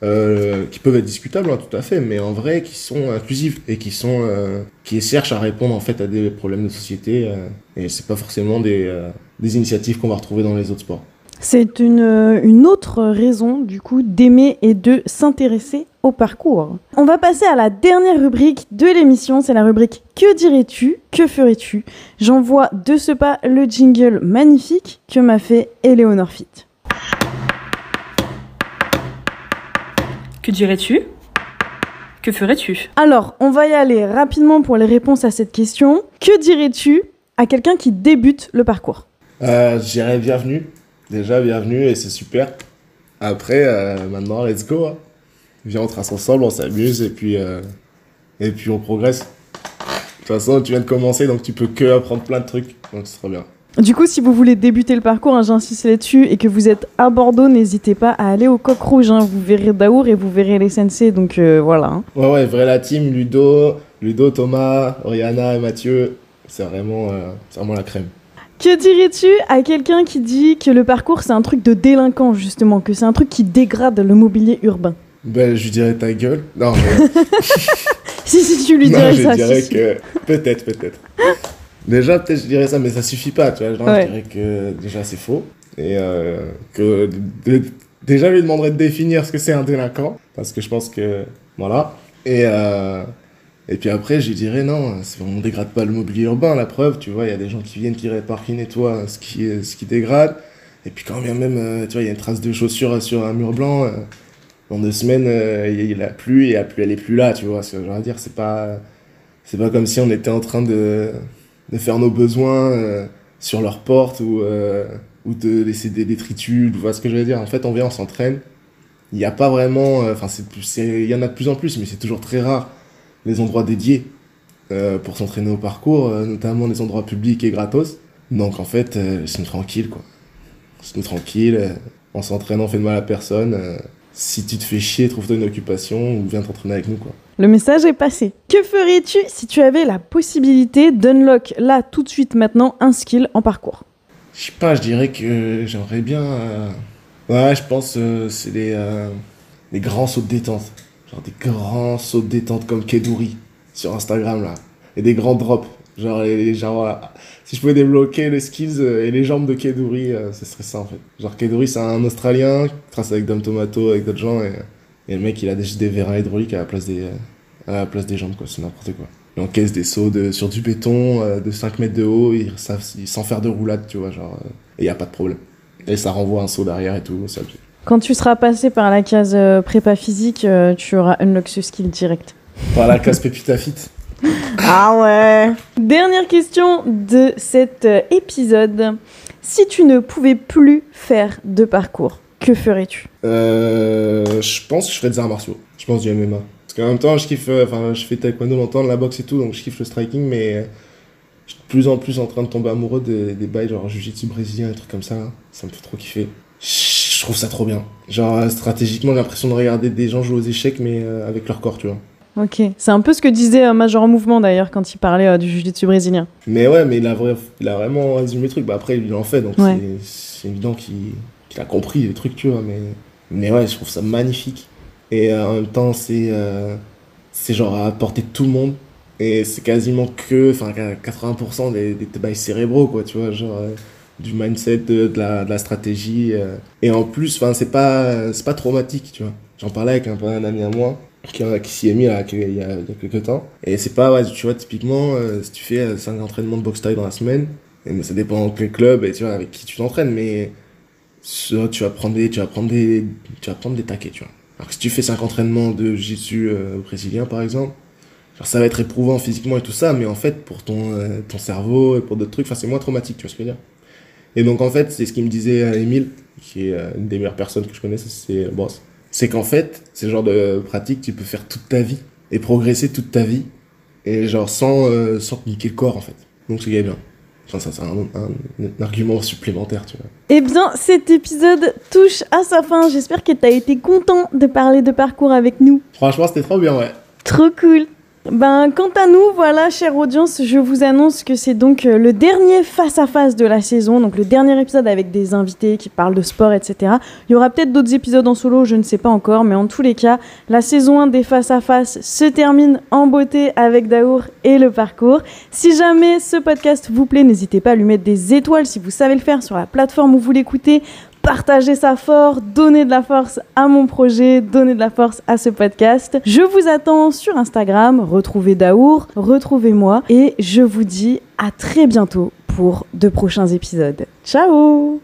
[SPEAKER 2] euh, qui peuvent être discutables, hein, tout à fait, mais en vrai, qui sont inclusives et qui sont, euh, qui cherchent à répondre en fait à des problèmes de société. euh, et c'est pas forcément des, euh, initiatives qu'on va retrouver dans les autres sports.
[SPEAKER 1] C'est une, autre raison, du coup, d'aimer et de s'intéresser au parcours. On va passer à la dernière rubrique de l'émission, c'est la rubrique Que dirais-tu? Que ferais-tu J'envoie de ce pas le jingle magnifique que m'a fait Eleonore Fit.
[SPEAKER 5] Que dirais-tu? Que ferais-tu?
[SPEAKER 1] Alors, on va y aller rapidement pour les réponses à cette question. Que dirais-tu à quelqu'un qui débute le parcours?
[SPEAKER 2] Euh, je dirais bienvenue. Déjà, bienvenue et c'est super. Après, euh, maintenant, let's go. hein. Viens, on trace ensemble, on s'amuse et puis, euh, et puis on progresse. De toute façon, tu viens de commencer, donc tu peux que apprendre plein de trucs. Donc, ce sera bien.
[SPEAKER 1] Du coup, si vous voulez débuter le parcours, hein, j'insiste là-dessus, et que vous êtes à Bordeaux, n'hésitez pas à aller au Coq Rouge. hein. Vous verrez Daour et vous verrez les sensei, donc euh, voilà. hein.
[SPEAKER 2] Ouais, ouais, vrai la team, Ludo, Ludo, Thomas, Oriana et Mathieu. C'est vraiment, euh, c'est vraiment la crème.
[SPEAKER 1] Que dirais-tu à quelqu'un qui dit que le parcours c'est un truc de délinquant justement, que c'est un truc qui dégrade le mobilier urbain?
[SPEAKER 2] Ben, je lui dirais ta gueule. Non, mais.
[SPEAKER 1] Si, si, tu lui
[SPEAKER 2] non,
[SPEAKER 1] dirais
[SPEAKER 2] je
[SPEAKER 1] ça.
[SPEAKER 2] dirais
[SPEAKER 1] si, si.
[SPEAKER 2] que. Peut-être, peut-être. Déjà, peut-être je dirais ça, mais ça suffit pas, tu vois. Genre,
[SPEAKER 1] Ouais.
[SPEAKER 2] Je dirais que déjà c'est faux. Et euh, que. de- déjà, je lui demanderais de définir ce que c'est un délinquant. Parce que je pense que. Voilà. Et. Euh, et puis après, je lui dirais non, on dégrade pas le mobilier urbain, la preuve, tu vois, il y a des gens qui viennent, qui réparent, qui nettoient ce qui, ce qui dégrade. Et puis quand bien même, euh, tu vois, il y a une trace de chaussure sur un mur blanc, dans deux semaines, euh, il a plu, et elle est plus là, tu vois, ce que je veux dire, c'est pas, c'est pas comme si on était en train de, de faire nos besoins euh, sur leur porte ou, euh, ou de laisser des détritus, tu vois ce que je veux dire? En fait, on vient, on s'entraîne. Il n'y a pas vraiment, euh, enfin, c'est c'est- il y en a de plus en plus, mais c'est toujours très rare les endroits dédiés pour s'entraîner au parcours, notamment les endroits publics et gratos. Donc en fait, euh, laisse-nous tranquille, quoi. Laisse-nous tranquille. euh, en s'entraînant, on fait de mal à personne. si tu te fais chier, trouve-toi une occupation ou viens t'entraîner avec nous, quoi.
[SPEAKER 1] Le message est passé. Que ferais-tu si tu avais la possibilité d'unlock là tout de suite maintenant un skill en parcours?
[SPEAKER 2] Je sais pas, je dirais que j'aimerais bien. euh, Ouais, je pense euh, c'est les, euh, les grands sauts de détente. Genre des grands sauts de détente comme Keduri sur Instagram là. Et des grands drops. Genre, les, genre si je pouvais débloquer les skills euh, et les jambes de Keduri, euh, ce serait ça en fait. Genre Keduri c'est un Australien qui trace avec Dom Tomato, avec d'autres gens. Et, et le mec il a des, des vérins hydrauliques à la place des, à la place des jambes quoi, c'est n'importe quoi. Il encaisse des sauts de, sur du béton euh, de 5 mètres de haut, il, ça- il- sans faire de roulade, tu vois, genre. euh, et il y a pas de problème. Et ça renvoie un saut derrière et tout, ça.
[SPEAKER 1] Quand tu seras passé par la case euh, prépa physique, tu auras unlock ce skill direct.
[SPEAKER 2] Par la casse Pépita Fit.
[SPEAKER 1] Ah ouais Dernière question de cet épisode. Si tu ne pouvais plus faire de parcours, que ferais-tu
[SPEAKER 2] Euh, je pense que je ferais des arts martiaux. Je pense du MMA. Parce qu'en même temps, je kiffe. euh, Enfin, je fais taekwondo longtemps, la boxe et tout, donc je kiffe le striking, mais euh, je suis de plus en plus en train de tomber amoureux des, des bails genre jiu-jitsu brésilien, des trucs comme ça. Ça me fait trop kiffer. Je trouve ça trop bien. Genre, euh, stratégiquement, j'ai l'impression de regarder des gens jouer aux échecs, mais euh, avec leur corps, tu vois.
[SPEAKER 1] Ok, c'est un peu ce que disait euh, Major Mouvement d'ailleurs quand il parlait euh, du jiu-jitsu brésilien.
[SPEAKER 2] Mais ouais, mais il a, vrai- il a vraiment résumé le truc. Bah après, il en fait, donc
[SPEAKER 1] Ouais.
[SPEAKER 2] c'est évident qu'il qu'il a compris les trucs, tu vois. Mais, mais ouais, je trouve ça magnifique. Et euh, en même temps, c'est euh, genre à portée de tout le monde. Et c'est quasiment que, enfin, 80% des, des bails cérébraux, quoi, tu vois. Genre euh, du mindset, de, de la, de stratégie. euh. Et en plus, enfin, c'est pas, c'est pas traumatique, tu vois. J'en parlais avec un, ami à moi qui, s'y est mis qu'il y a, il y a quelques temps. Et c'est pas, tu vois, typiquement, si tu fais 5 entraînements de boxe taille dans la semaine, mais ça dépend dans quel club et tu vois, avec qui tu t'entraînes, mais ça, tu vas prendre des, tu vas prendre des, tu vas prendre des taquets, tu vois. Alors que si tu fais 5 entraînements de jiu-jitsu euh, brésilien, par exemple, genre ça va être éprouvant physiquement et tout ça, mais en fait, pour ton, euh, ton cerveau et pour d'autres trucs, enfin, c'est moins traumatique, tu vois ce que je veux dire. Et donc, en fait, c'est ce qu'il me disait euh, Émile, qui est euh, une des meilleures personnes que je connaisse, c'est euh, Boss. C'est qu'en fait, le genre de pratique que tu peux faire toute ta vie et progresser toute ta vie et genre sans, sans te niquer le corps en fait. Donc c'est bien. Enfin, ça c'est un, un- un argument supplémentaire, tu vois.
[SPEAKER 1] Eh bien, cet épisode touche à sa fin. J'espère que t'as été content de parler de parcours avec nous.
[SPEAKER 2] Franchement, c'était trop bien, ouais.
[SPEAKER 1] Trop cool. Ben, quant à nous, voilà, chère audience, je vous annonce que c'est donc euh, le dernier face-à-face de la saison, donc le dernier épisode avec des invités qui parlent de sport, etc. Il y aura peut-être d'autres épisodes en solo, je ne sais pas encore, mais en tous les cas, la saison 1 des face-à-face se termine en beauté avec Daour et le parcours. Si jamais ce podcast vous plaît, n'hésitez pas à lui mettre des étoiles si vous savez le faire sur la plateforme où vous l'écoutez. Partagez ça fort, donnez de la force à mon projet, donnez de la force à ce podcast. Je vous attends sur Instagram, retrouvez Daour, retrouvez-moi et je vous dis à très bientôt pour de prochains épisodes. Ciao